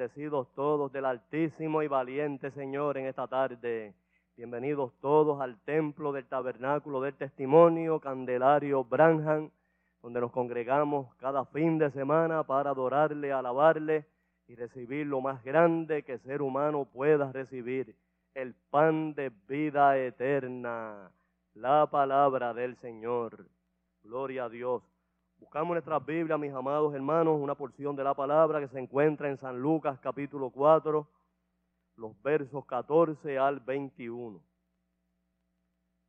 Bendecidos todos del Altísimo y Valiente Señor en esta tarde. Bienvenidos todos al templo del tabernáculo del testimonio Candelario Branham, donde nos congregamos cada fin de semana para adorarle, alabarle y recibir lo más grande que ser humano pueda recibir, el pan de vida eterna, la palabra del Señor. Gloria a Dios. Buscamos nuestras Biblias, mis amados hermanos, una porción de la palabra que se encuentra en San Lucas capítulo 4, los versos 14 al 21.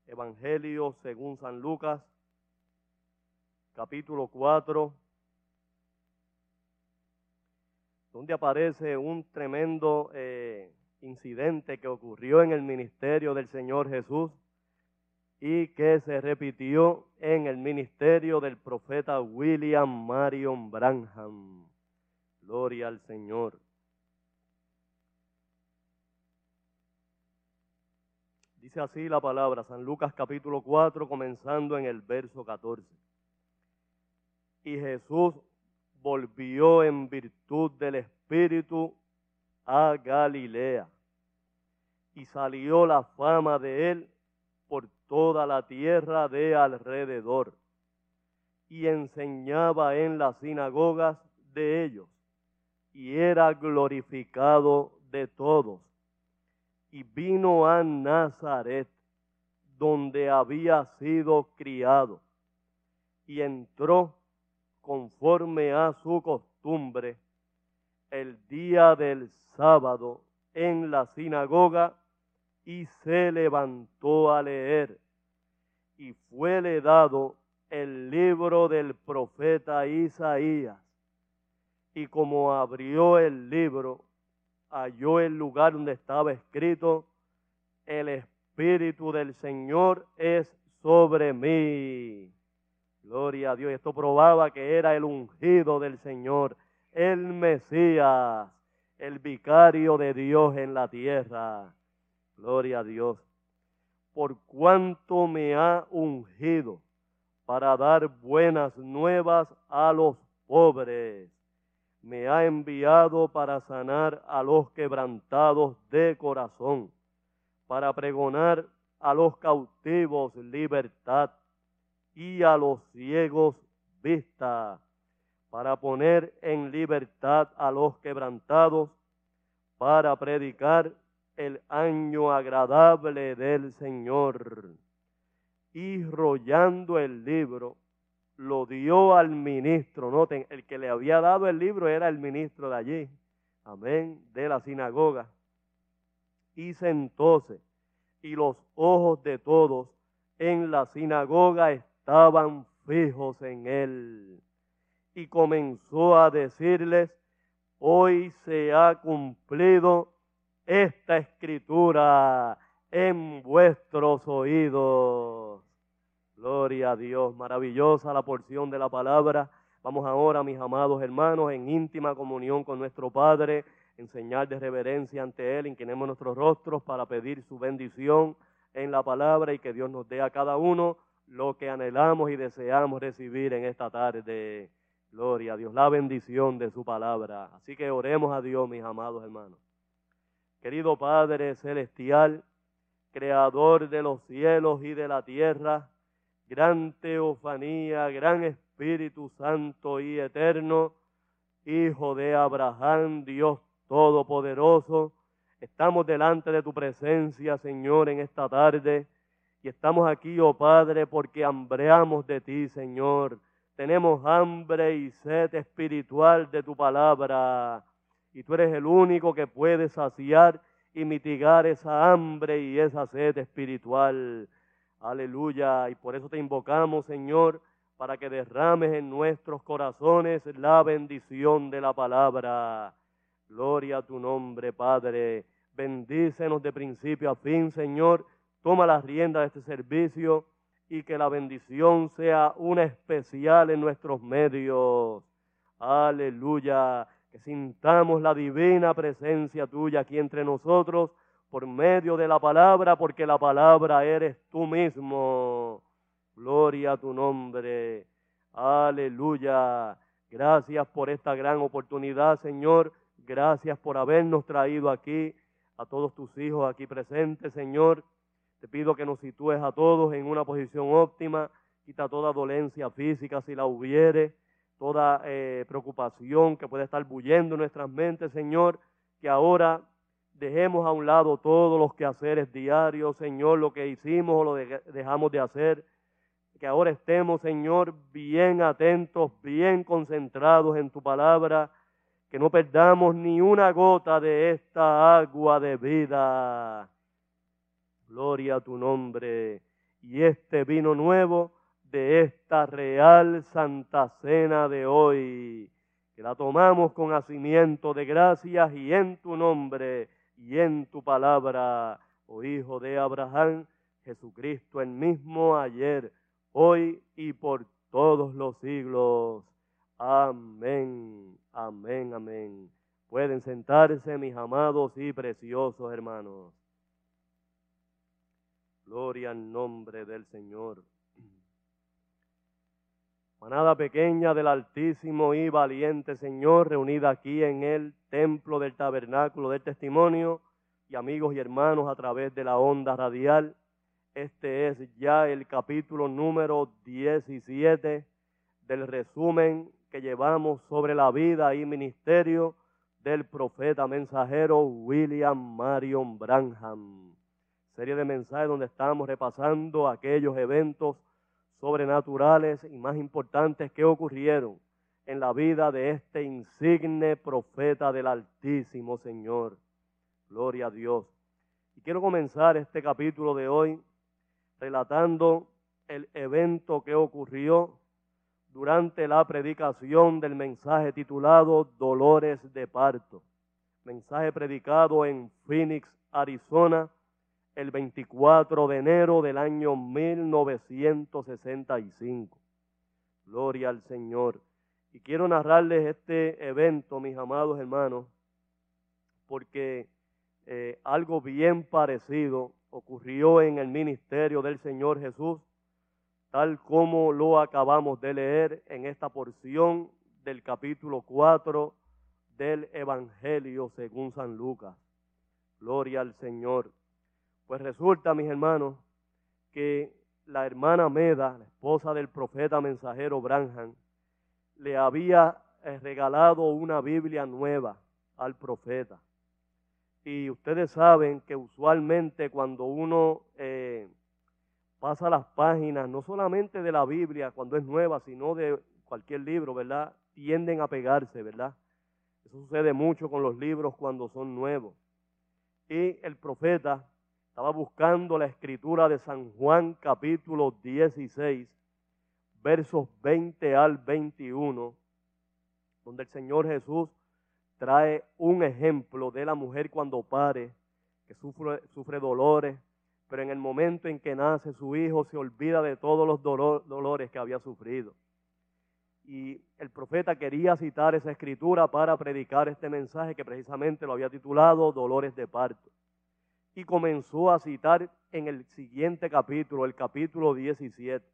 Evangelio según San Lucas capítulo 4, donde aparece un tremendo eh, incidente que ocurrió en el ministerio del Señor Jesús y que se repitió en el ministerio del profeta William Marion Branham. Gloria al Señor. Dice así la palabra, San Lucas capítulo 4, comenzando en el verso 14. Y Jesús volvió en virtud del Espíritu a Galilea. Y salió la fama de él por toda la tierra de alrededor y enseñaba en las sinagogas de ellos y era glorificado de todos. Y vino a Nazaret, donde había sido criado, y entró conforme a su costumbre el día del sábado en la sinagoga y se levantó a leer. Y fuele dado el libro del profeta Isaías. Y como abrió el libro, halló el lugar donde estaba escrito, el Espíritu del Señor es sobre mí. Gloria a Dios. Esto probaba que era el ungido del Señor, el Mesías, el vicario de Dios en la tierra. Gloria a Dios. Por cuanto me ha ungido para dar buenas nuevas a los pobres me ha enviado para sanar a los quebrantados de corazón, para pregonar a los cautivos libertad y a los ciegos vista, para poner en libertad a los quebrantados, para predicar el año agradable del Señor. Y rollando el libro, lo dio al ministro. Noten, el que le había dado el libro era el ministro de allí. Amén, de la sinagoga. Y sentóse, y los ojos de todos en la sinagoga estaban fijos en él. Y comenzó a decirles, hoy se ha cumplido esta escritura en vuestros oídos. Gloria a Dios, maravillosa la porción de la palabra. Vamos ahora, mis amados hermanos, en íntima comunión con nuestro Padre, en señal de reverencia ante Él, inclinemos nuestros rostros para pedir su bendición en la palabra y que Dios nos dé a cada uno lo que anhelamos y deseamos recibir en esta tarde. Gloria a Dios, la bendición de su palabra. Así que oremos a Dios, mis amados hermanos. Querido Padre Celestial, Creador de los cielos y de la tierra, gran teofanía, gran Espíritu Santo y eterno, Hijo de Abraham, Dios Todopoderoso. Estamos delante de tu presencia, Señor, en esta tarde. Y estamos aquí, oh Padre, porque hambreamos de ti, Señor. Tenemos hambre y sed espiritual de tu palabra. Y tú eres el único que puede saciar y mitigar esa hambre y esa sed espiritual. Aleluya. Y por eso te invocamos, Señor, para que derrames en nuestros corazones la bendición de la palabra. Gloria a tu nombre, Padre. Bendícenos de principio a fin, Señor. Toma las riendas de este servicio y que la bendición sea una especial en nuestros medios. Aleluya. Que sintamos la divina presencia tuya aquí entre nosotros por medio de la palabra, porque la palabra eres tú mismo. Gloria a tu nombre. Aleluya. Gracias por esta gran oportunidad, Señor. Gracias por habernos traído aquí, a todos tus hijos aquí presentes, Señor. Te pido que nos sitúes a todos en una posición óptima. Quita toda dolencia física si la hubiere, toda eh, preocupación que puede estar bullendo en nuestras mentes, Señor. Que ahora Dejemos a un lado todos los quehaceres diarios, Señor, lo que hicimos o lo dejamos de hacer. Que ahora estemos, Señor, bien atentos, bien concentrados en tu palabra. Que no perdamos ni una gota de esta agua de vida. Gloria a tu nombre. Y este vino nuevo de esta real Santa Cena de hoy, que la tomamos con hacimiento de gracias y en tu nombre y en tu palabra, oh Hijo de Abraham, Jesucristo el mismo ayer, hoy y por todos los siglos. Amén, amén, amén. Pueden sentarse mis amados y preciosos hermanos. Gloria al nombre del Señor. Manada pequeña del Altísimo y valiente Señor, reunida aquí en el templo del tabernáculo del testimonio, y amigos y hermanos a través de la onda radial. Este es ya el capítulo número 17 del resumen que llevamos sobre la vida y ministerio del profeta mensajero William Marion Branham. Serie de mensajes donde estamos repasando aquellos eventos sobrenaturales y más importantes que ocurrieron en la vida de este insigne profeta del Altísimo Señor. Gloria a Dios. Y quiero comenzar este capítulo de hoy relatando el evento que ocurrió durante la predicación del mensaje titulado Dolores de Parto. Mensaje predicado en Phoenix, Arizona, el 24 de enero del año 1965. Gloria al Señor. Y quiero narrarles este evento, mis amados hermanos, porque eh, algo bien parecido ocurrió en el ministerio del Señor Jesús, tal como lo acabamos de leer en esta porción del capítulo 4 del Evangelio según San Lucas. Gloria al Señor. Pues resulta, mis hermanos, que la hermana Meda, la esposa del profeta mensajero Branham, le había eh, regalado una Biblia nueva al profeta. Y ustedes saben que usualmente cuando uno eh, pasa las páginas, no solamente de la Biblia cuando es nueva, sino de cualquier libro, ¿verdad? Tienden a pegarse, ¿verdad? Eso sucede mucho con los libros cuando son nuevos. Y el profeta estaba buscando la escritura de San Juan capítulo 16, versos 20 al 21, donde el Señor Jesús trae un ejemplo de la mujer cuando pare, que sufre, dolores, pero en el momento en que nace su hijo se olvida de todos los dolores que había sufrido. Y el profeta quería citar esa escritura para predicar este mensaje que precisamente lo había titulado Dolores de parto. Y comenzó a citar en el siguiente capítulo, el capítulo 17.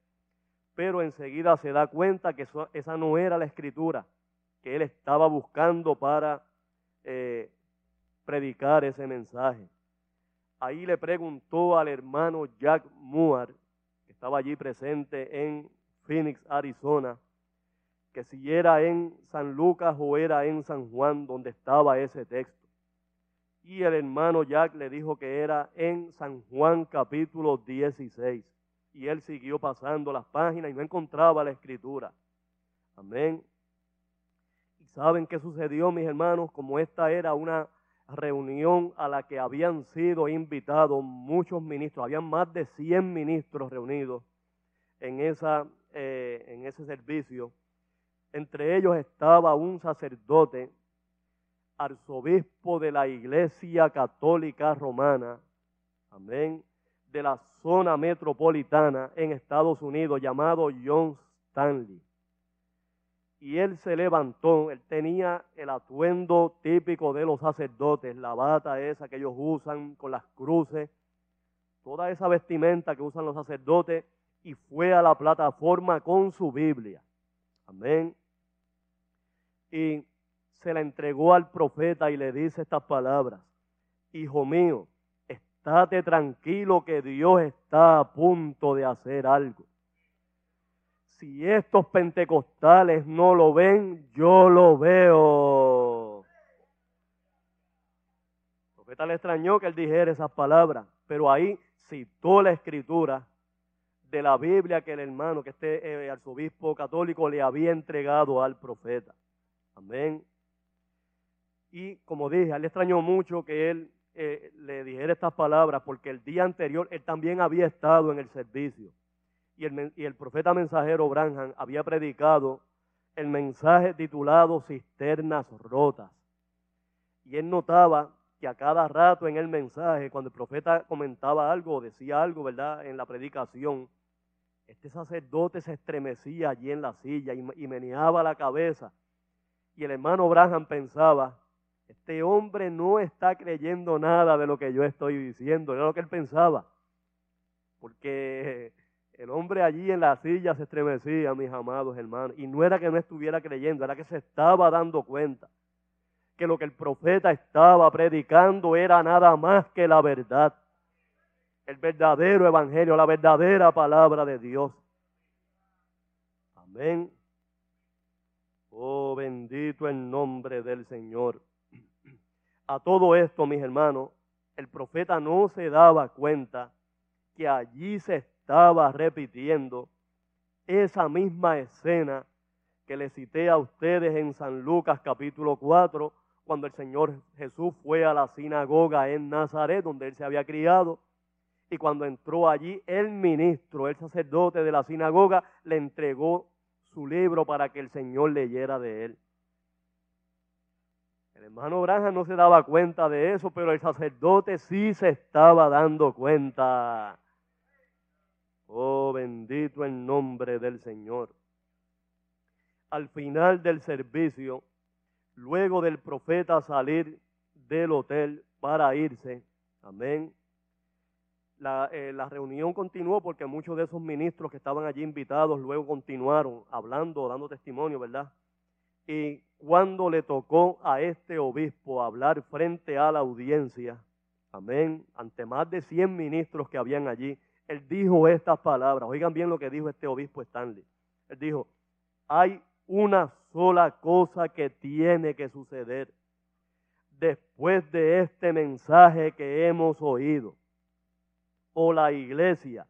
Pero enseguida se da cuenta que esa no era la escritura que él estaba buscando para eh, predicar ese mensaje. Ahí le preguntó al hermano Jack Moore, que estaba allí presente en Phoenix, Arizona, que si era en San Lucas o era en San Juan donde estaba ese texto. Y el hermano Jack le dijo que era en San Juan capítulo 16. Y él siguió pasando las páginas y no encontraba la escritura. Amén. ¿Saben qué sucedió, mis hermanos? Como esta era una reunión a la que habían sido invitados muchos ministros, habían más de 100 ministros reunidos en, esa, eh, en ese servicio. Entre ellos estaba un sacerdote, arzobispo de la Iglesia Católica Romana, amén, de la zona metropolitana en Estados Unidos, llamado John Stanley y él se levantó, él tenía el atuendo típico de los sacerdotes, la bata esa que ellos usan con las cruces, toda esa vestimenta que usan los sacerdotes, y fue a la plataforma con su Biblia. Amén. Y se la entregó al profeta y le dice estas palabras, Hijo mío, estate tranquilo que Dios está a punto de hacer algo si estos pentecostales no lo ven, yo lo veo. El profeta le extrañó que él dijera esas palabras, pero ahí citó la escritura de la Biblia que el hermano, que este eh, arzobispo católico le había entregado al profeta. Amén. Y como dije, él le extrañó mucho que él eh, le dijera estas palabras, porque el día anterior él también había estado en el servicio y el, profeta mensajero Branham había predicado el mensaje titulado Cisternas Rotas. Y él notaba que a cada rato en el mensaje, cuando el profeta comentaba algo o decía algo, ¿verdad? En la predicación, este sacerdote se estremecía allí en la silla y, y meneaba la cabeza. Y el hermano Branham pensaba, este hombre no está creyendo nada de lo que yo estoy diciendo. Era lo que él pensaba. Porque el hombre allí en la silla se estremecía, mis amados hermanos. Y no era que no estuviera creyendo, era que se estaba dando cuenta que lo que el profeta estaba predicando era nada más que la verdad. El verdadero evangelio, la verdadera palabra de Dios. Amén. Oh, bendito el nombre del Señor. A todo esto, mis hermanos, el profeta no se daba cuenta que allí se estaba repitiendo esa misma escena que le cité a ustedes en San Lucas capítulo 4, cuando el Señor Jesús fue a la sinagoga en Nazaret, donde él se había criado, y cuando entró allí, el ministro, el sacerdote de la sinagoga, le entregó su libro para que el Señor leyera de él. El hermano Branham no se daba cuenta de eso, pero el sacerdote sí se estaba dando cuenta. Oh, bendito el nombre del Señor. Al final del servicio, luego del profeta salir del hotel para irse, amén. La, eh, la, reunión continuó porque muchos de esos ministros que estaban allí invitados luego continuaron hablando, dando testimonio, ¿verdad? Y cuando le tocó a este obispo hablar frente a la audiencia, amén, ante más de 100 ministros que habían allí, él dijo estas palabras. Oigan bien lo que dijo este obispo Stanley. Él dijo, hay una sola cosa que tiene que suceder después de este mensaje que hemos oído. O la iglesia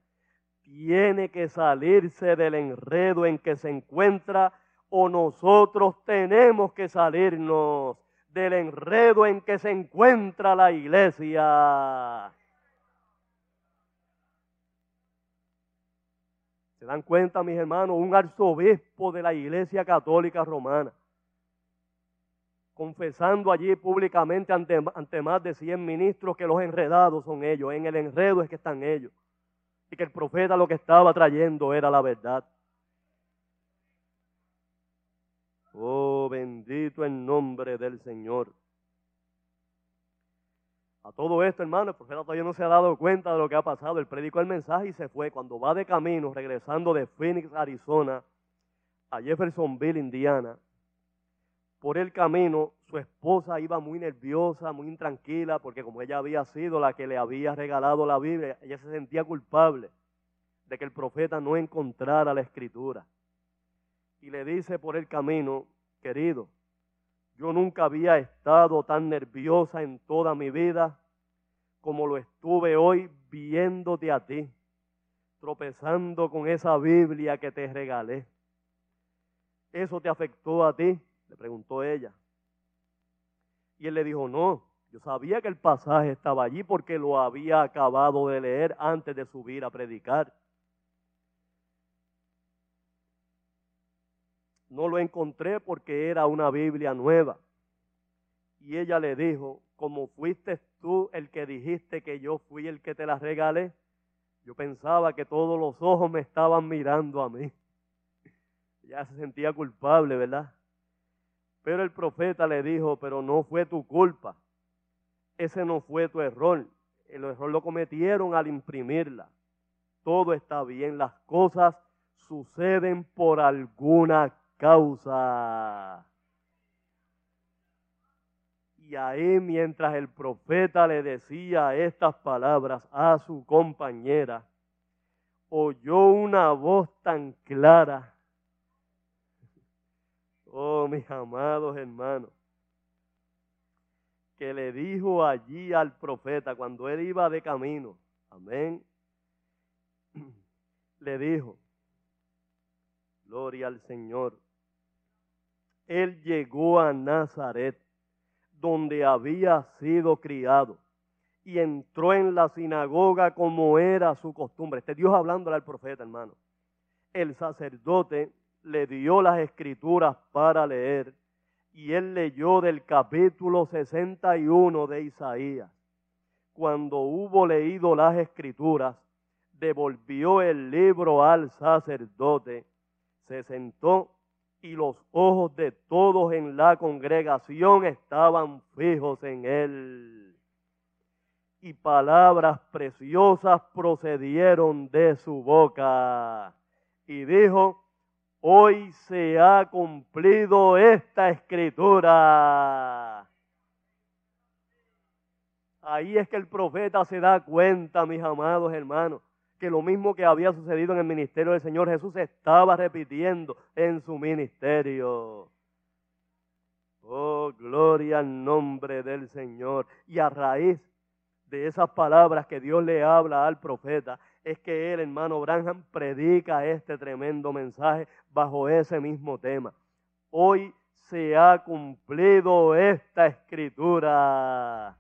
tiene que salirse del enredo en que se encuentra o nosotros tenemos que salirnos del enredo en que se encuentra la iglesia. ¿Se dan cuenta, mis hermanos? Un arzobispo de la Iglesia Católica Romana, confesando allí públicamente ante, más de 100 ministros que los enredados son ellos, en el enredo es que están ellos, y que el profeta lo que estaba trayendo era la verdad. Oh, bendito el nombre del Señor. A todo esto, hermano, el profeta todavía no se ha dado cuenta de lo que ha pasado. Él predicó el mensaje y se fue. Cuando va de camino, regresando de Phoenix, Arizona, a Jeffersonville, Indiana, por el camino, su esposa iba muy nerviosa, muy intranquila, porque como ella había sido la que le había regalado la Biblia, ella se sentía culpable de que el profeta no encontrara la escritura y le dice por el camino, querido, yo nunca había estado tan nerviosa en toda mi vida como lo estuve hoy viéndote a ti, tropezando con esa Biblia que te regalé. ¿Eso te afectó a ti? Le preguntó ella. Y él le dijo, no, yo sabía que el pasaje estaba allí porque lo había acabado de leer antes de subir a predicar. No lo encontré porque era una Biblia nueva. Y ella le dijo, como fuiste tú el que dijiste que yo fui el que te la regalé, yo pensaba que todos los ojos me estaban mirando a mí. Ya se sentía culpable, ¿verdad? Pero el profeta le dijo, pero no fue tu culpa. Ese no fue tu error. El error lo cometieron al imprimirla. Todo está bien. Las cosas suceden por alguna causa. Y ahí mientras el profeta le decía estas palabras a su compañera, oyó una voz tan clara. Oh, mis amados hermanos, que le dijo allí al profeta cuando él iba de camino, amén, le dijo, gloria al Señor, él llegó a Nazaret, donde había sido criado, y entró en la sinagoga como era su costumbre. Este Dios hablándole al profeta, hermano. El sacerdote le dio las escrituras para leer, y él leyó del capítulo 61 de Isaías. Cuando hubo leído las escrituras, devolvió el libro al sacerdote, se sentó y los ojos de todos en la congregación estaban fijos en él. Y palabras preciosas procedieron de su boca. Y dijo, hoy se ha cumplido esta escritura. Ahí es que el profeta se da cuenta, mis amados hermanos, que lo mismo que había sucedido en el ministerio del Señor Jesús estaba repitiendo en su ministerio. Oh, gloria al nombre del Señor. Y a raíz de esas palabras que Dios le habla al profeta, es que el hermano Branham, predica este tremendo mensaje bajo ese mismo tema. Hoy se ha cumplido esta escritura.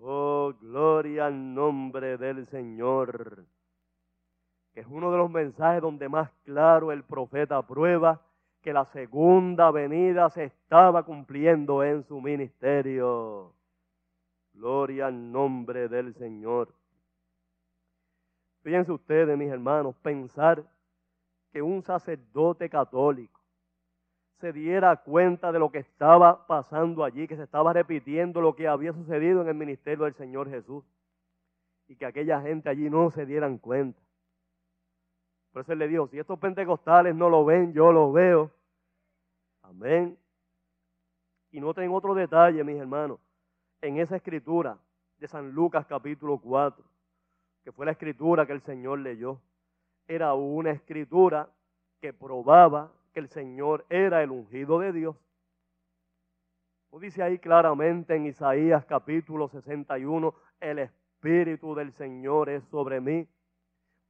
Oh, gloria al nombre del Señor. Que es uno de los mensajes donde más claro el profeta prueba que la segunda venida se estaba cumpliendo en su ministerio. Gloria al nombre del Señor. Fíjense ustedes, mis hermanos, pensar que un sacerdote católico se diera cuenta de lo que estaba pasando allí, que se estaba repitiendo lo que había sucedido en el ministerio del Señor Jesús y que aquella gente allí no se dieran cuenta. Por eso él le dijo, si estos pentecostales no lo ven, yo lo veo. Amén. Y noten otro detalle, mis hermanos, en esa escritura de San Lucas capítulo 4, que fue la escritura que el Señor leyó. Era una escritura que probaba el Señor era el ungido de Dios. Lo dice ahí claramente en Isaías capítulo 61, el Espíritu del Señor es sobre mí,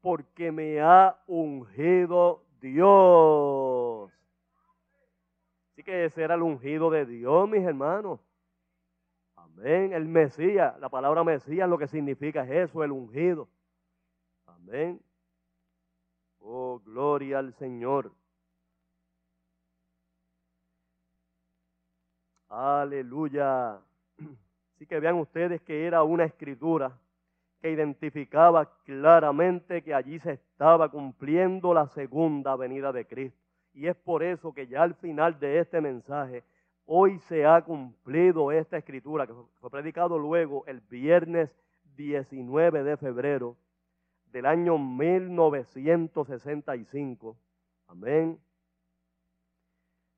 porque me ha ungido Dios. Así que ese era el ungido de Dios, mis hermanos. Amén. El Mesías, la palabra Mesías lo que significa es eso, el ungido. Amén. Oh, gloria al Señor. Aleluya. Así que vean ustedes que era una escritura que identificaba claramente que allí se estaba cumpliendo la segunda venida de Cristo. Y es por eso que ya al final de este mensaje, hoy se ha cumplido esta escritura que fue predicado luego el viernes 19 de febrero del año 1965. Amén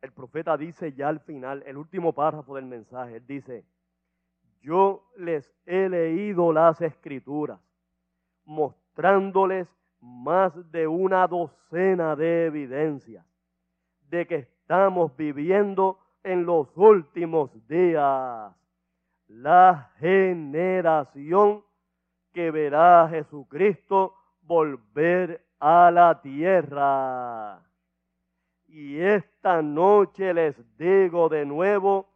el profeta dice ya al final, el último párrafo del mensaje, él dice, yo les he leído las escrituras, mostrándoles más de una docena de evidencias de que estamos viviendo en los últimos días. La generación que verá a Jesucristo volver a la tierra. Y esta noche les digo de nuevo,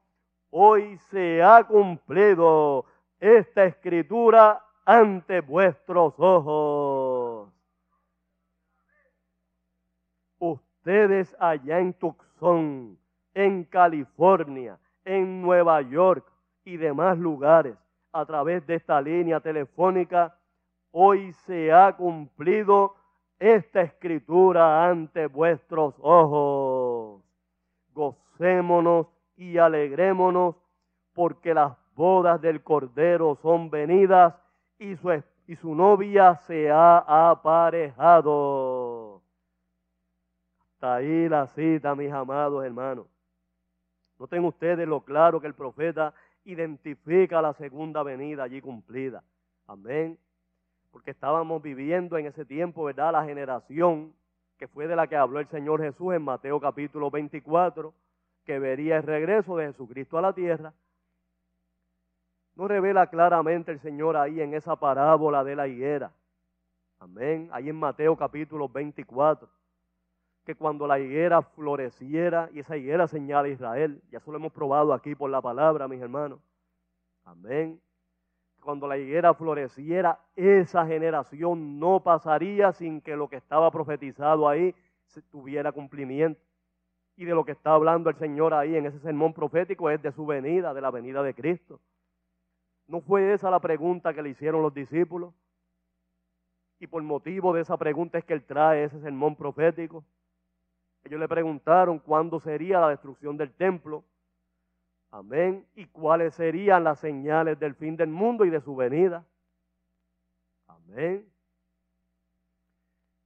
hoy se ha cumplido esta escritura ante vuestros ojos. Ustedes allá en Tucson, en California, en Nueva York y demás lugares, a través de esta línea telefónica, hoy se ha cumplido esta escritura ante vuestros ojos. Gocémonos y alegrémonos porque las bodas del Cordero son venidas y su, novia se ha aparejado. Hasta ahí la cita, mis amados hermanos. Noten ustedes lo claro que el profeta identifica la segunda venida allí cumplida. Amén porque estábamos viviendo en ese tiempo, ¿verdad? La generación que fue de la que habló el Señor Jesús en Mateo capítulo 24, que vería el regreso de Jesucristo a la tierra. No revela claramente el Señor ahí en esa parábola de la higuera. Amén. Ahí en Mateo capítulo 24. Que cuando la higuera floreciera, y esa higuera señala a Israel, ya eso lo hemos probado aquí por la palabra, mis hermanos. Amén cuando la higuera floreciera, esa generación no pasaría sin que lo que estaba profetizado ahí tuviera cumplimiento. Y de lo que está hablando el Señor ahí en ese sermón profético es de su venida, de la venida de Cristo. ¿No fue esa la pregunta que le hicieron los discípulos? Y por motivo de esa pregunta es que él trae ese sermón profético. Ellos le preguntaron cuándo sería la destrucción del templo. Amén. ¿Y cuáles serían las señales del fin del mundo y de su venida? Amén.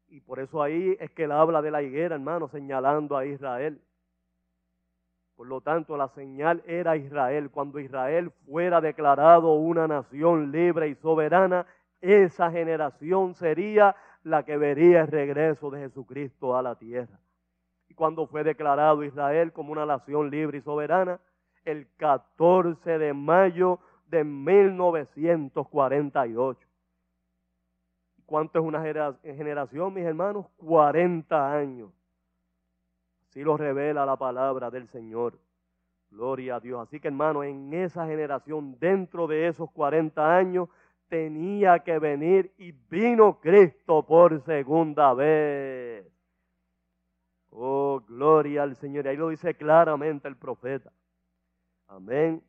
Y por eso ahí es que él habla de la higuera, hermano, señalando a Israel. Por lo tanto, la señal era Israel. Cuando Israel fuera declarado una nación libre y soberana, esa generación sería la que vería el regreso de Jesucristo a la tierra. Y cuando fue declarado Israel como una nación libre y soberana, el 14 de mayo de 1948. ¿Cuánto es una generación, mis hermanos? 40 años. Así lo revela la palabra del Señor. Gloria a Dios. Así que hermano, en esa generación, dentro de esos 40 años, tenía que venir y vino Cristo por segunda vez. Oh, gloria al Señor. Y ahí lo dice claramente el profeta. Amén.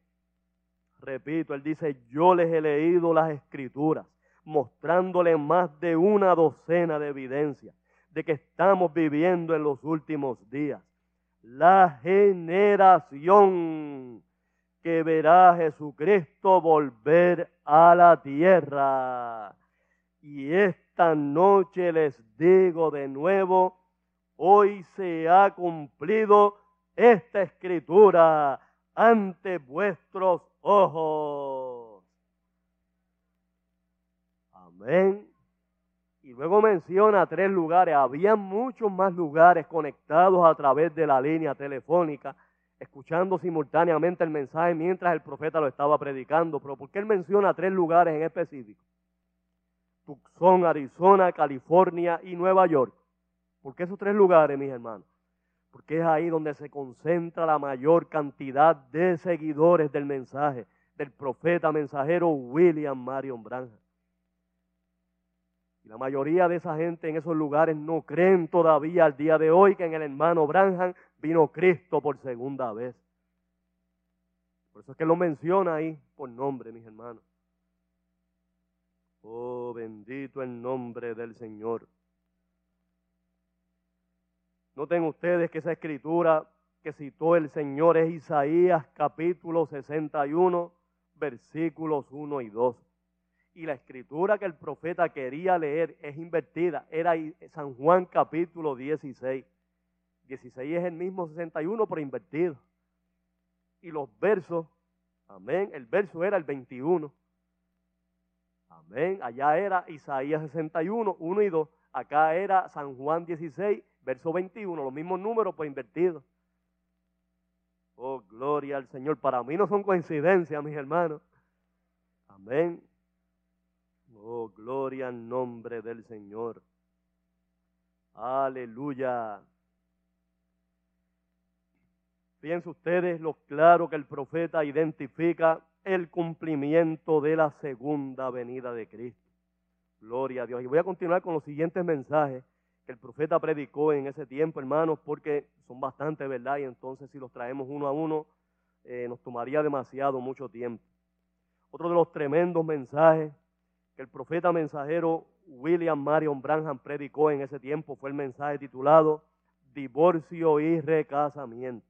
Repito, él dice, yo les he leído las escrituras, mostrándole más de una docena de evidencias de que estamos viviendo en los últimos días. La generación que verá a Jesucristo volver a la tierra. Y esta noche les digo de nuevo, hoy se ha cumplido esta escritura ante vuestros ojos. Amén. Y luego menciona tres lugares. Había muchos más lugares conectados a través de la línea telefónica, escuchando simultáneamente el mensaje mientras el profeta lo estaba predicando. Pero ¿por qué él menciona tres lugares en específico? Tucson, Arizona, California y Nueva York. ¿Por qué esos tres lugares, mis hermanos? Porque es ahí donde se concentra la mayor cantidad de seguidores del mensaje del profeta mensajero William Marion Branham. Y la mayoría de esa gente en esos lugares no creen todavía al día de hoy que en el hermano Branham vino Cristo por segunda vez. Por eso es que lo menciona ahí por nombre, mis hermanos. Oh, bendito el nombre del Señor. Noten ustedes que esa escritura que citó el Señor es Isaías capítulo 61, versículos 1 y 2. Y la escritura que el profeta quería leer es invertida. Era San Juan capítulo 16. 16 es el mismo 61, pero invertido. Y los versos, amén, el verso era el 21. Amén, allá era Isaías 61, 1 y 2. Acá era San Juan 16, verso 21, los mismos números pues invertidos. Oh, gloria al Señor. Para mí no son coincidencias, mis hermanos. Amén. Oh, gloria al nombre del Señor. Aleluya. Fíjense ustedes lo claro que el profeta identifica el cumplimiento de la segunda venida de Cristo. Gloria a Dios. Y voy a continuar con los siguientes mensajes el profeta predicó en ese tiempo, hermanos, porque son bastante, ¿verdad? Y entonces si los traemos uno a uno, eh, nos tomaría demasiado mucho tiempo. Otro de los tremendos mensajes que el profeta mensajero William Marion Branham predicó en ese tiempo fue el mensaje titulado Divorcio y Recasamiento.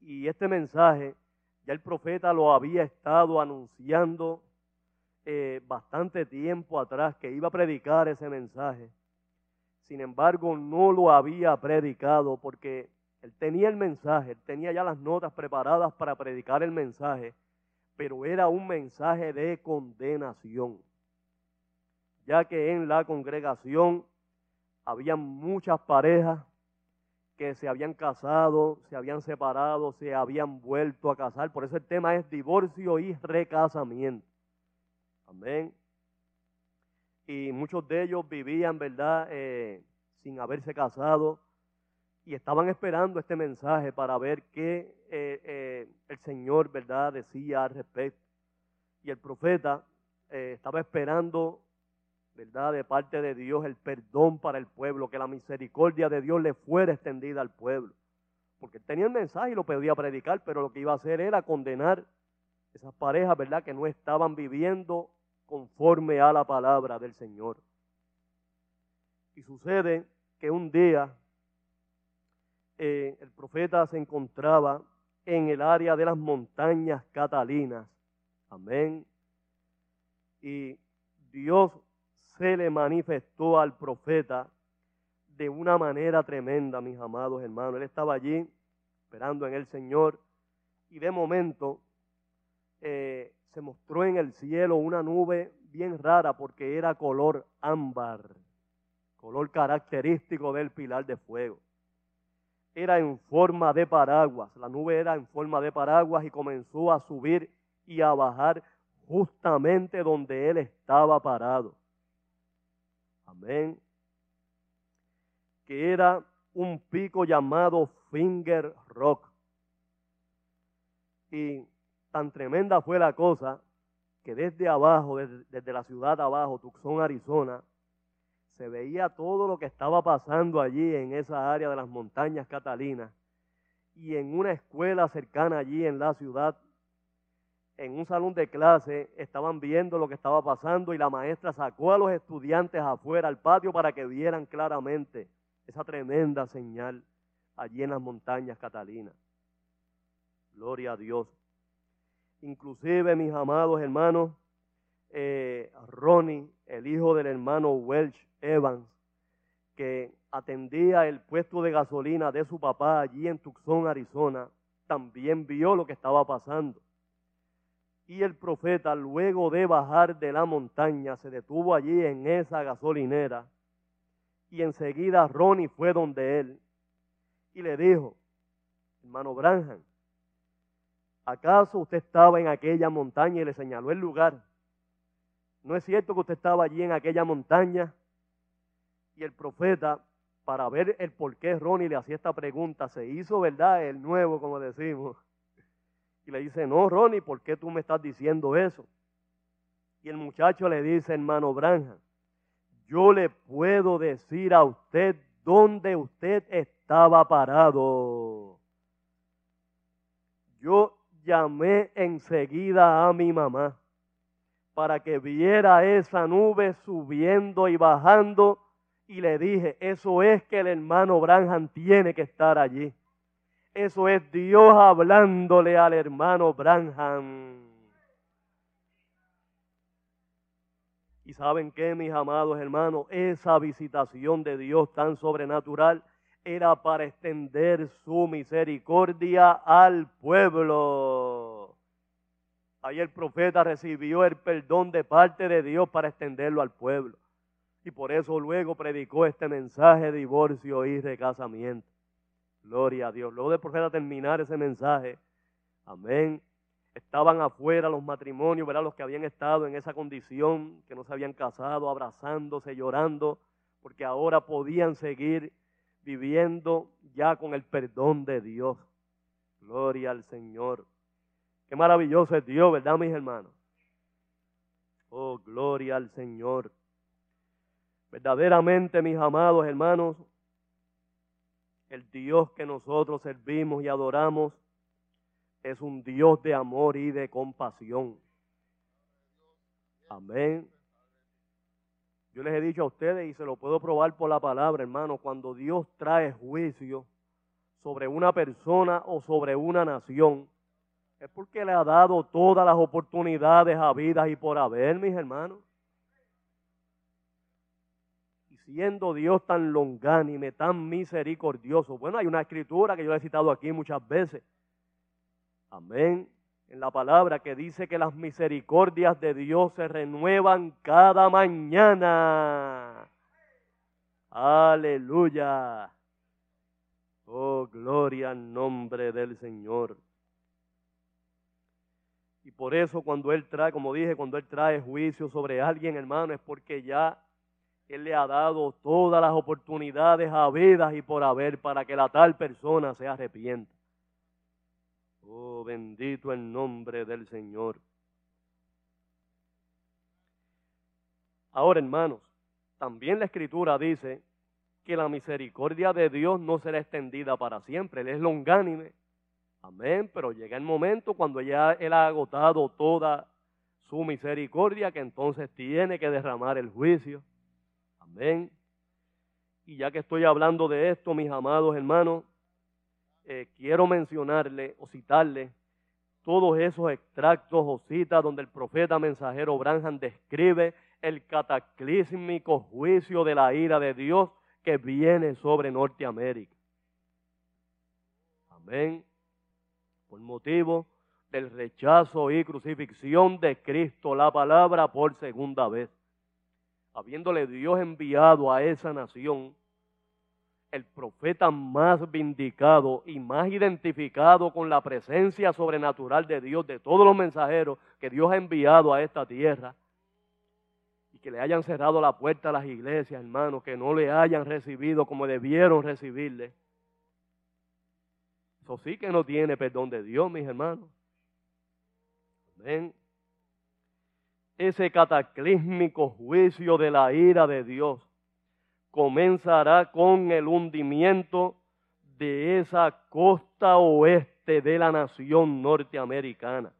Y este mensaje ya el profeta lo había estado anunciando eh, bastante tiempo atrás que iba a predicar ese mensaje. Sin embargo, no lo había predicado porque él tenía el mensaje, él tenía ya las notas preparadas para predicar el mensaje, pero era un mensaje de condenación, ya que en la congregación había muchas parejas que se habían casado, se habían separado, se habían vuelto a casar. Por eso el tema es divorcio y recasamiento. Amén. Y muchos de ellos vivían, ¿verdad?, eh, sin haberse casado y estaban esperando este mensaje para ver qué eh, eh, el Señor, ¿verdad?, decía al respecto. Y el profeta estaba esperando, ¿verdad?, de parte de Dios el perdón para el pueblo, que la misericordia de Dios le fuera extendida al pueblo. Porque tenía el mensaje y lo podía predicar, pero lo que iba a hacer era condenar esas parejas, ¿verdad?, que no estaban viviendo conforme a la palabra del Señor. Y sucede que un día eh, el profeta se encontraba en el área de las montañas catalinas. Amén. Y Dios se le manifestó al profeta de una manera tremenda, mis amados hermanos. Él estaba allí esperando en el Señor y de momento eh, se mostró en el cielo una nube bien rara porque era color ámbar, color característico del pilar de fuego. Era en forma de paraguas, la nube era en forma de paraguas y comenzó a subir y a bajar justamente donde él estaba parado. Amén. Que era un pico llamado Finger Rock. Y tan tremenda fue la cosa que desde abajo, desde, desde la ciudad abajo, Tucson, Arizona, se veía todo lo que estaba pasando allí en esa área de las montañas Catalinas. Y en una escuela cercana allí en la ciudad, en un salón de clase, estaban viendo lo que estaba pasando y la maestra sacó a los estudiantes afuera al patio para que vieran claramente esa tremenda señal allí en las montañas Catalinas. Gloria a Dios. Inclusive, mis amados hermanos, eh, Ronnie, el hijo del hermano Welch Evans, que atendía el puesto de gasolina de su papá allí en Tucson, Arizona, también vio lo que estaba pasando. Y el profeta, luego de bajar de la montaña, se detuvo allí en esa gasolinera. Y enseguida Ronnie fue donde él y le dijo, hermano Branham, ¿acaso usted estaba en aquella montaña y le señaló el lugar? ¿No es cierto que usted estaba allí en aquella montaña? Y el profeta, para ver el por qué Ronnie le hacía esta pregunta, se hizo, ¿verdad? El nuevo, como decimos. Y le dice, no, Ronnie, ¿por qué tú me estás diciendo eso? Y el muchacho le dice, hermano Branja, yo le puedo decir a usted dónde usted estaba parado. Yo llamé enseguida a mi mamá para que viera esa nube subiendo y bajando y le dije, eso es que el hermano Branham tiene que estar allí. Eso es Dios hablándole al hermano Branham. Y saben qué, mis amados hermanos, esa visitación de Dios tan sobrenatural era para extender su misericordia al pueblo. Ahí el profeta recibió el perdón de parte de Dios para extenderlo al pueblo. Y por eso luego predicó este mensaje de divorcio y recasamiento. Gloria a Dios. Luego del profeta terminar ese mensaje, amén. Estaban afuera los matrimonios, ¿verdad? Los que habían estado en esa condición, que no se habían casado, abrazándose, llorando, porque ahora podían seguir viviendo ya con el perdón de Dios. Gloria al Señor. Qué maravilloso es Dios, ¿verdad, mis hermanos? Oh, gloria al Señor. Verdaderamente, mis amados hermanos, el Dios que nosotros servimos y adoramos es un Dios de amor y de compasión. Amén. Yo les he dicho a ustedes y se lo puedo probar por la palabra, hermano, cuando Dios trae juicio sobre una persona o sobre una nación, es porque le ha dado todas las oportunidades habidas y por haber, mis hermanos. Y siendo Dios tan longánime, tan misericordioso, bueno, hay una escritura que yo he citado aquí muchas veces. Amén. En la palabra que dice que las misericordias de Dios se renuevan cada mañana. Aleluya. Oh, gloria al nombre del Señor. Y por eso cuando Él trae, como dije, cuando Él trae juicio sobre alguien, hermano, es porque ya Él le ha dado todas las oportunidades habidas y por haber para que la tal persona se arrepienta. Oh, bendito el nombre del Señor. Ahora, hermanos, también la Escritura dice que la misericordia de Dios no será extendida para siempre. Él es longánime Amén, pero llega el momento cuando ya Él ha agotado toda su misericordia, que entonces tiene que derramar el juicio. Amén. Y ya que estoy hablando de esto, mis amados hermanos, eh, quiero mencionarle o citarle todos esos extractos o citas donde el profeta mensajero Branham describe el cataclísmico juicio de la ira de Dios que viene sobre Norteamérica. Amén por motivo del rechazo y crucifixión de Cristo, la palabra por segunda vez. Habiéndole Dios enviado a esa nación el profeta más vindicado y más identificado con la presencia sobrenatural de Dios, de todos los mensajeros que Dios ha enviado a esta tierra. Y que le hayan cerrado la puerta a las iglesias, hermanos, que no le hayan recibido como debieron recibirle. Eso sí que no tiene perdón de Dios, mis hermanos. Amén. Ese cataclísmico juicio de la ira de Dios comenzará con el hundimiento de esa costa oeste de la nación norteamericana,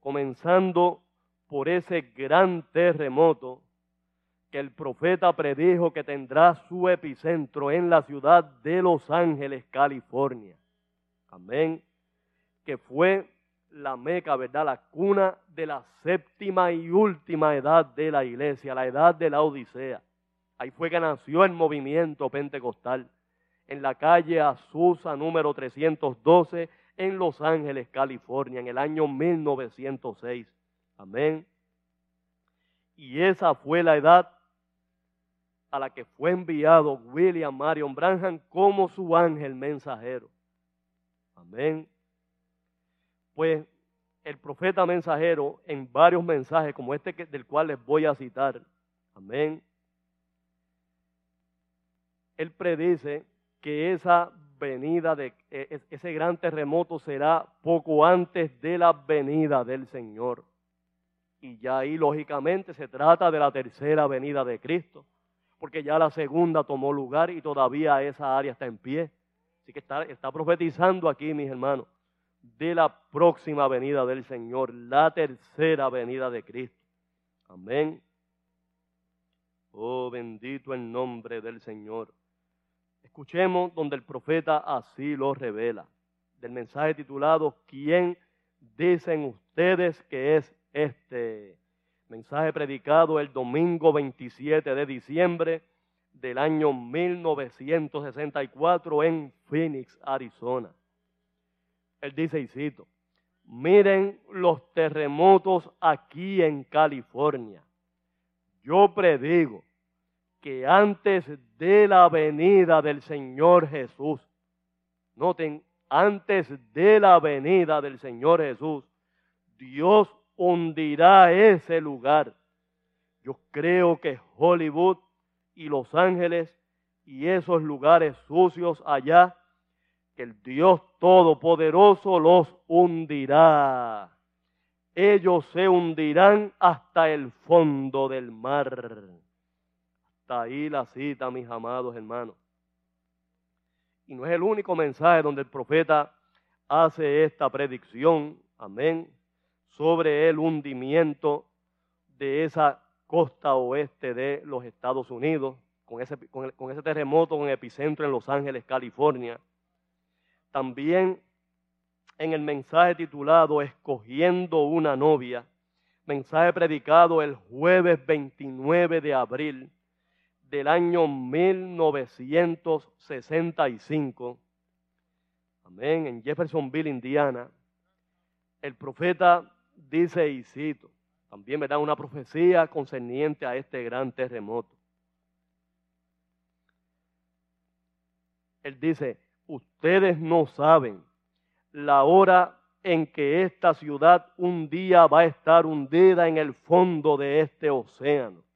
comenzando por ese gran terremoto que el profeta predijo que tendrá su epicentro en la ciudad de Los Ángeles, California. Amén. Que fue la meca, ¿verdad? La cuna de la séptima y última edad de la iglesia, la edad de la Odisea. Ahí fue que nació el movimiento pentecostal, en la calle Azusa número 312, en Los Ángeles, California, en el año 1906. Amén. Y esa fue la edad a la que fue enviado William Marion Branham como su ángel mensajero. Amén. Pues el profeta mensajero en varios mensajes como este del cual les voy a citar. Amén él predice que esa venida de e, ese gran terremoto será poco antes de la venida del Señor. Y ya ahí lógicamente se trata de la tercera venida de Cristo, porque ya la segunda tomó lugar y todavía esa área está en pie. Así que está, está profetizando aquí, mis hermanos, de la próxima venida del Señor, la tercera venida de Cristo. Amén. Oh, bendito el nombre del Señor. Escuchemos donde el profeta así lo revela. Del mensaje titulado ¿Quién dicen ustedes que es este? Mensaje predicado el domingo 27 de diciembre del año 1964 en Phoenix, Arizona. Él dice, y cito, miren los terremotos aquí en California. Yo predigo que antes de la venida del Señor Jesús, noten, antes de la venida del Señor Jesús, Dios hundirá ese lugar. Yo creo que Hollywood y Los Ángeles y esos lugares sucios allá, que el Dios Todopoderoso los hundirá. Ellos se hundirán hasta el fondo del mar. Ahí la cita, mis amados hermanos. Y no es el único mensaje donde el profeta hace esta predicción, amén, sobre el hundimiento de esa costa oeste de los Estados Unidos, con ese, con, ese terremoto con epicentro en Los Ángeles, California. También en el mensaje titulado Escogiendo una novia, mensaje predicado el jueves 29 de abril del año 1965, amén, en Jeffersonville, Indiana, el profeta dice, y cito, también me da una profecía concerniente a este gran terremoto. Él dice, ustedes no saben la hora en que esta ciudad un día va a estar hundida en el fondo de este océano.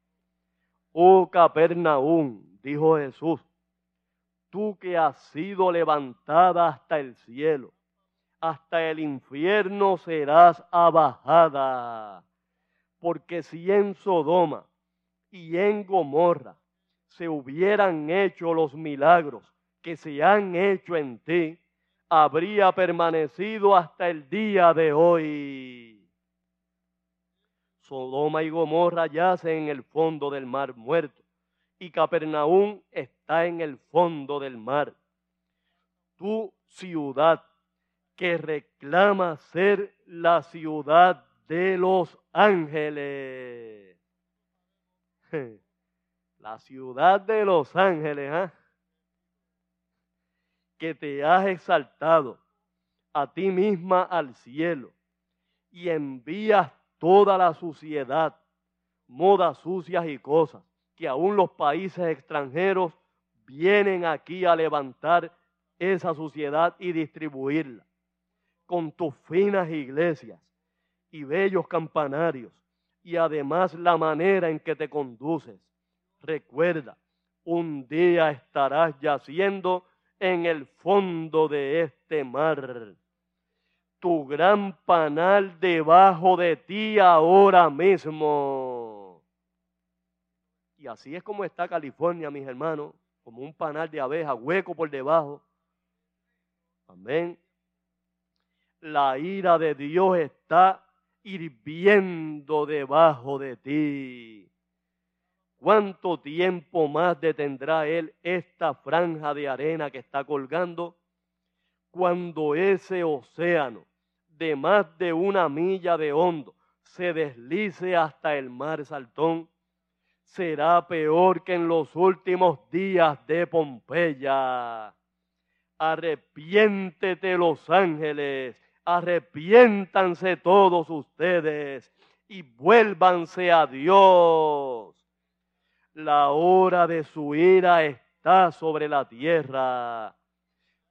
Oh Capernaum, dijo Jesús, tú que has sido levantada hasta el cielo, hasta el infierno serás abajada. Porque si en Sodoma y en Gomorra se hubieran hecho los milagros que se han hecho en ti, habría permanecido hasta el día de hoy. Sodoma y Gomorra yacen en el fondo del mar muerto y Capernaum está en el fondo del mar. Tu ciudad que reclama ser la ciudad de los ángeles. La ciudad de los ángeles, ¿ah? que te has exaltado a ti misma al cielo y envías toda la suciedad, modas sucias y cosas, que aún los países extranjeros vienen aquí a levantar esa suciedad y distribuirla. Con tus finas iglesias y bellos campanarios, y además la manera en que te conduces. Recuerda, un día estarás yaciendo en el fondo de este mar. Tu gran panal debajo de ti ahora mismo. Y así es como está California, mis hermanos, como un panal de abeja, hueco por debajo. Amén. La ira de Dios está hirviendo debajo de ti. ¿Cuánto tiempo más detendrá Él esta franja de arena que está colgando? Cuando ese océano de más de una milla de hondo se deslice hasta el mar Saltón, será peor que en los últimos días de Pompeya. Arrepiéntete los ángeles, arrepiéntanse todos ustedes y vuélvanse a Dios. La hora de su ira está sobre la tierra.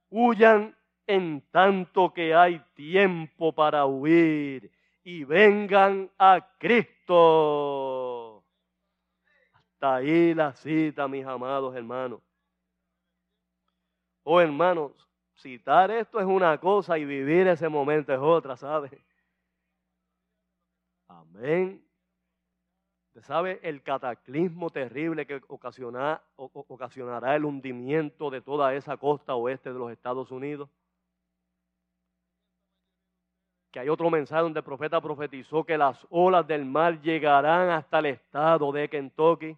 Huyan en tanto que hay tiempo para huir y vengan a Cristo. Hasta ahí la cita, mis amados hermanos. Oh hermanos, citar esto es una cosa y vivir ese momento es otra, ¿sabe? Amén. ¿Usted sabe el cataclismo terrible que ocasionará el hundimiento de toda esa costa oeste de los Estados Unidos? Que hay otro mensaje donde el profeta profetizó que las olas del mar llegarán hasta el estado de Kentucky.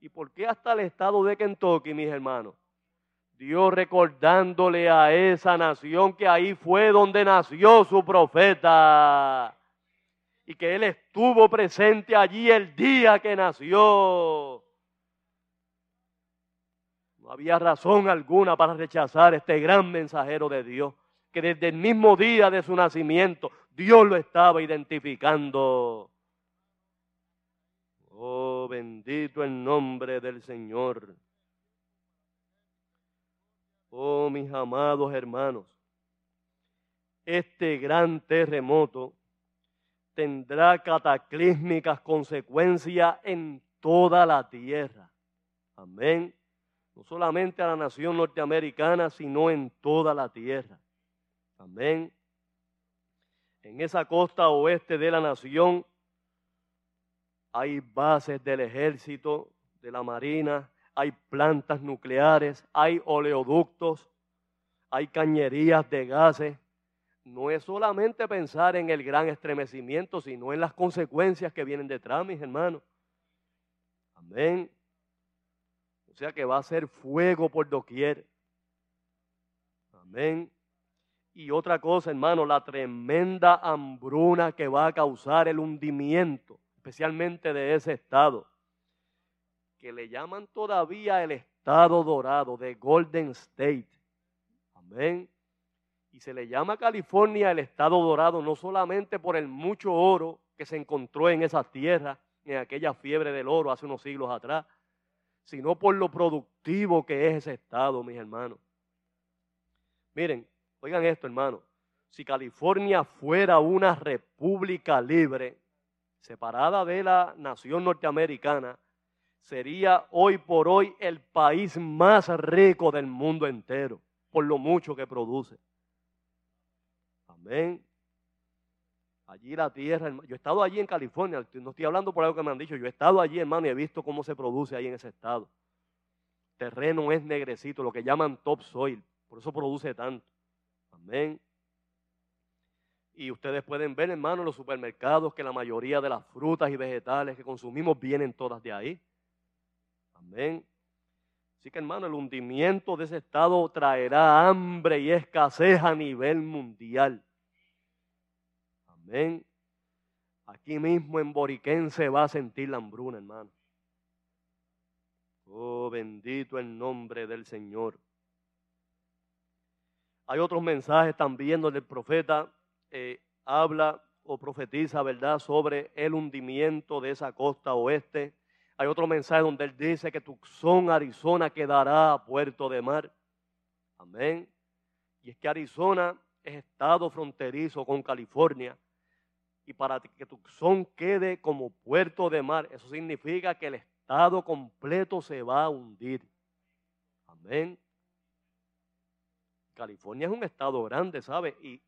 ¿Y por qué hasta el estado de Kentucky, mis hermanos? Dios recordándole a esa nación que ahí fue donde nació su profeta y que Él estuvo presente allí el día que nació. No había razón alguna para rechazar este gran mensajero de Dios, que desde el mismo día de su nacimiento Dios lo estaba identificando. Oh, bendito el nombre del Señor. Oh, mis amados hermanos, este gran terremoto tendrá cataclísmicas consecuencias en toda la tierra. Amén. No solamente a la nación norteamericana, sino en toda la tierra. Amén. En esa costa oeste de la nación hay bases del ejército, de la marina, hay plantas nucleares, hay oleoductos, hay cañerías de gases, no es solamente pensar en el gran estremecimiento, sino en las consecuencias que vienen detrás, mis hermanos. Amén. O sea que va a ser fuego por doquier. Amén. Y otra cosa, hermano, la tremenda hambruna que va a causar el hundimiento, especialmente de ese estado, que le llaman todavía el estado dorado de Golden State. Amén. Y se le llama California el estado dorado no solamente por el mucho oro que se encontró en esas tierras, en aquella fiebre del oro hace unos siglos atrás, sino por lo productivo que es ese estado, mis hermanos. Miren, oigan esto, hermanos. Si California fuera una república libre, separada de la nación norteamericana, sería hoy por hoy el país más rico del mundo entero, por lo mucho que produce. Amén. Allí la tierra, yo he estado allí en California, no estoy hablando por algo que me han dicho, yo he estado allí, hermano, y he visto cómo se produce ahí en ese estado. Terreno es negrecito, lo que llaman topsoil, por eso produce tanto. Amén. Y ustedes pueden ver, hermano, en los supermercados que la mayoría de las frutas y vegetales que consumimos vienen todas de ahí. Amén. Así que hermano, el hundimiento de ese estado traerá hambre y escasez a nivel mundial. Amén. Aquí mismo en Boriquén se va a sentir la hambruna, hermano. Oh, bendito el nombre del Señor. Hay otros mensajes también donde el profeta eh, habla o profetiza, ¿verdad?, sobre el hundimiento de esa costa oeste hay otro mensaje donde él dice que Tucson, Arizona, quedará a puerto de mar. Amén. Y es que Arizona es estado fronterizo con California. y para que Tucson quede como puerto de mar. Eso significa que el estado completo se va a hundir. Amén. California es un estado grande, ¿sabe? Y,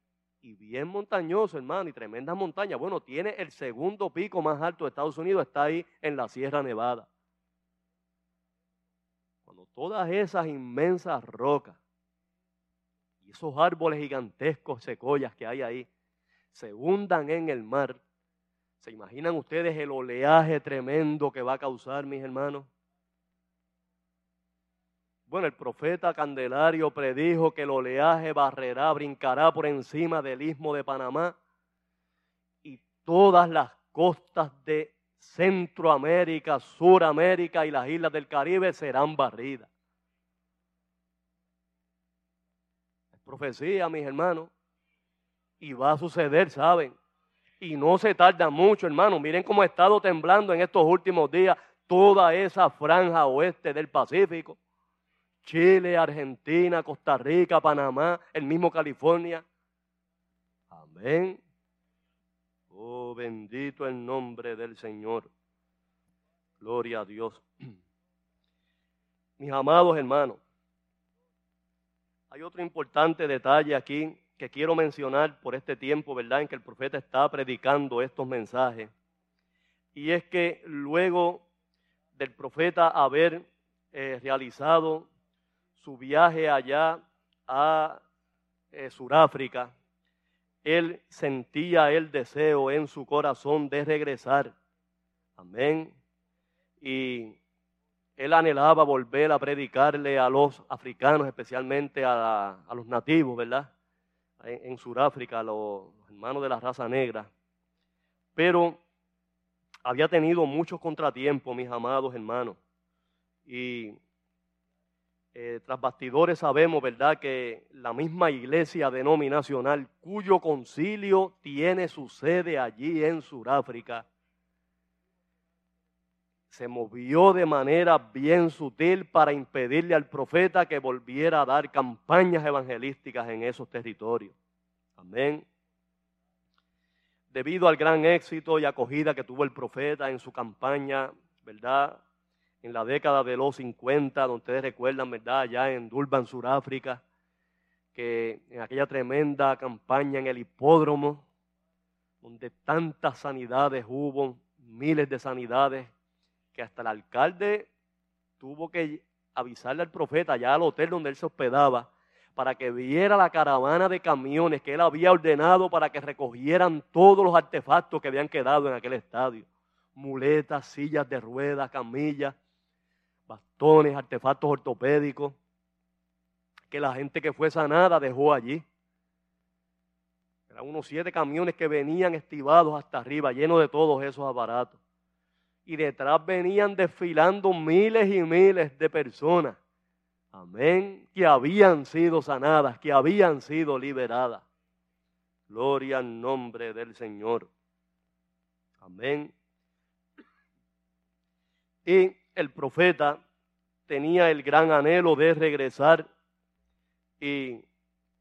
y bien montañoso, hermano, y tremenda montaña. Bueno, tiene el segundo pico más alto de Estados Unidos, está ahí en la Sierra Nevada. Cuando todas esas inmensas rocas y esos árboles gigantescos, secoyas que hay ahí, se hundan en el mar, ¿se imaginan ustedes el oleaje tremendo que va a causar, mis hermanos? Bueno, el profeta Candelario predijo que el oleaje barrerá, brincará por encima del istmo de Panamá y todas las costas de Centroamérica, Suramérica y las islas del Caribe serán barridas. Es profecía, mis hermanos. Y va a suceder, ¿saben? Y no se tarda mucho, hermanos. Miren cómo ha estado temblando en estos últimos días toda esa franja oeste del Pacífico. Chile, Argentina, Costa Rica, Panamá, el mismo California. Amén. Oh, bendito el nombre del Señor. Gloria a Dios. Mis amados hermanos, hay otro importante detalle aquí que quiero mencionar por este tiempo, ¿verdad?, en que el profeta está predicando estos mensajes. Y es que luego del profeta haber eh, realizado su viaje allá a eh, Sudáfrica, él sentía el deseo en su corazón de regresar. Amén. Y él anhelaba volver a predicarle a los africanos, especialmente a, los nativos, ¿verdad? En, en Sudáfrica, a los hermanos de la raza negra. Pero había tenido muchos contratiempos, mis amados hermanos. Y eh, tras bastidores sabemos, ¿verdad?, que la misma iglesia denominacional, cuyo concilio tiene su sede allí en Sudáfrica, se movió de manera bien sutil para impedirle al profeta que volviera a dar campañas evangelísticas en esos territorios. Amén. Debido al gran éxito y acogida que tuvo el profeta en su campaña, ¿verdad? En la década de los 50, donde ustedes recuerdan, ¿verdad? Allá en Durban, Sudáfrica, que en aquella tremenda campaña en el hipódromo, donde tantas sanidades hubo, miles de sanidades, que hasta el alcalde tuvo que avisarle al profeta allá al hotel donde él se hospedaba, para que viera la caravana de camiones que él había ordenado para que recogieran todos los artefactos que habían quedado en aquel estadio. Muletas, sillas de ruedas, camillas, bastones, artefactos ortopédicos, que la gente que fue sanada dejó allí. Eran unos siete camiones que venían estivados hasta arriba, llenos de todos esos aparatos. Y detrás venían desfilando miles y miles de personas. Amén. Que habían sido sanadas, que habían sido liberadas. Gloria al nombre del Señor. Amén. Y el profeta tenía el gran anhelo de regresar. Y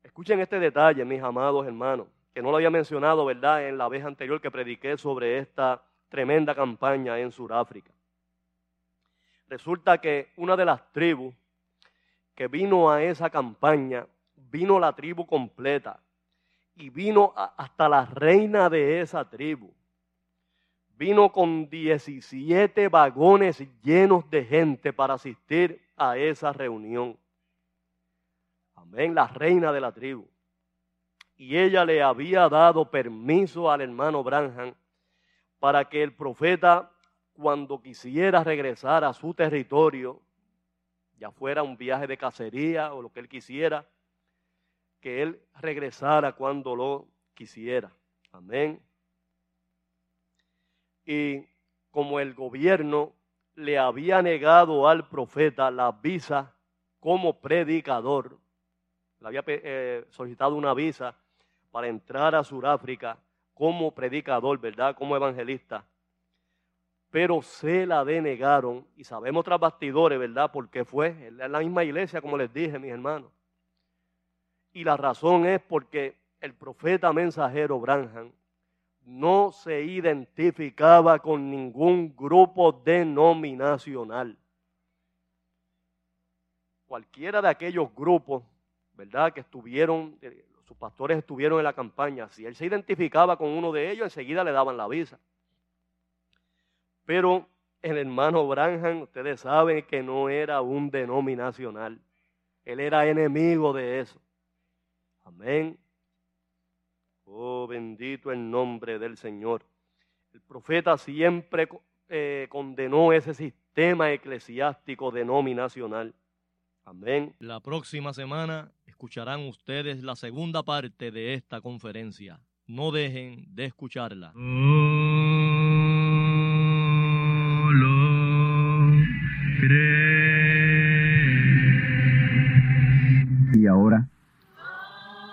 escuchen este detalle, mis amados hermanos, que no lo había mencionado, ¿verdad?, en la vez anterior que prediqué sobre esta tremenda campaña en Sudáfrica. Resulta que una de las tribus que vino a esa campaña, vino la tribu completa y vino hasta la reina de esa tribu vino con 17 vagones llenos de gente para asistir a esa reunión. Amén, la reina de la tribu. Y ella le había dado permiso al hermano Branham para que el profeta, cuando quisiera regresar a su territorio, ya fuera un viaje de cacería o lo que él quisiera, que él regresara cuando lo quisiera. Amén. Y como el gobierno le había negado al profeta la visa como predicador, le había eh, solicitado una visa para entrar a Sudáfrica como predicador, ¿verdad? Como evangelista. Pero se la denegaron y sabemos tras bastidores, ¿verdad? Porque fue en la misma iglesia, como les dije, mis hermanos. Y la razón es porque el profeta mensajero Branham no se identificaba con ningún grupo denominacional. Cualquiera de aquellos grupos, ¿verdad? Que estuvieron, eh, sus pastores estuvieron en la campaña, si él se identificaba con uno de ellos, enseguida le daban la visa. Pero el hermano Branham, ustedes saben que no era un denominacional. Él era enemigo de eso. Amén. Oh, bendito el nombre del Señor. El profeta siempre eh, condenó ese sistema eclesiástico denominacional. Amén. La próxima semana escucharán ustedes la segunda parte de esta conferencia. No dejen de escucharla.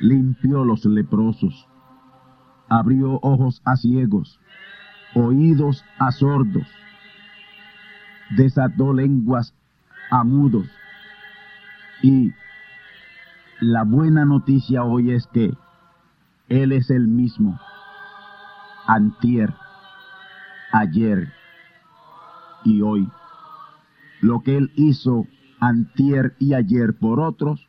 limpió los leprosos, abrió ojos a ciegos, oídos a sordos, desató lenguas a mudos. Y la buena noticia hoy es que Él es el mismo, antier, ayer y hoy. Lo que Él hizo antier y ayer por otros,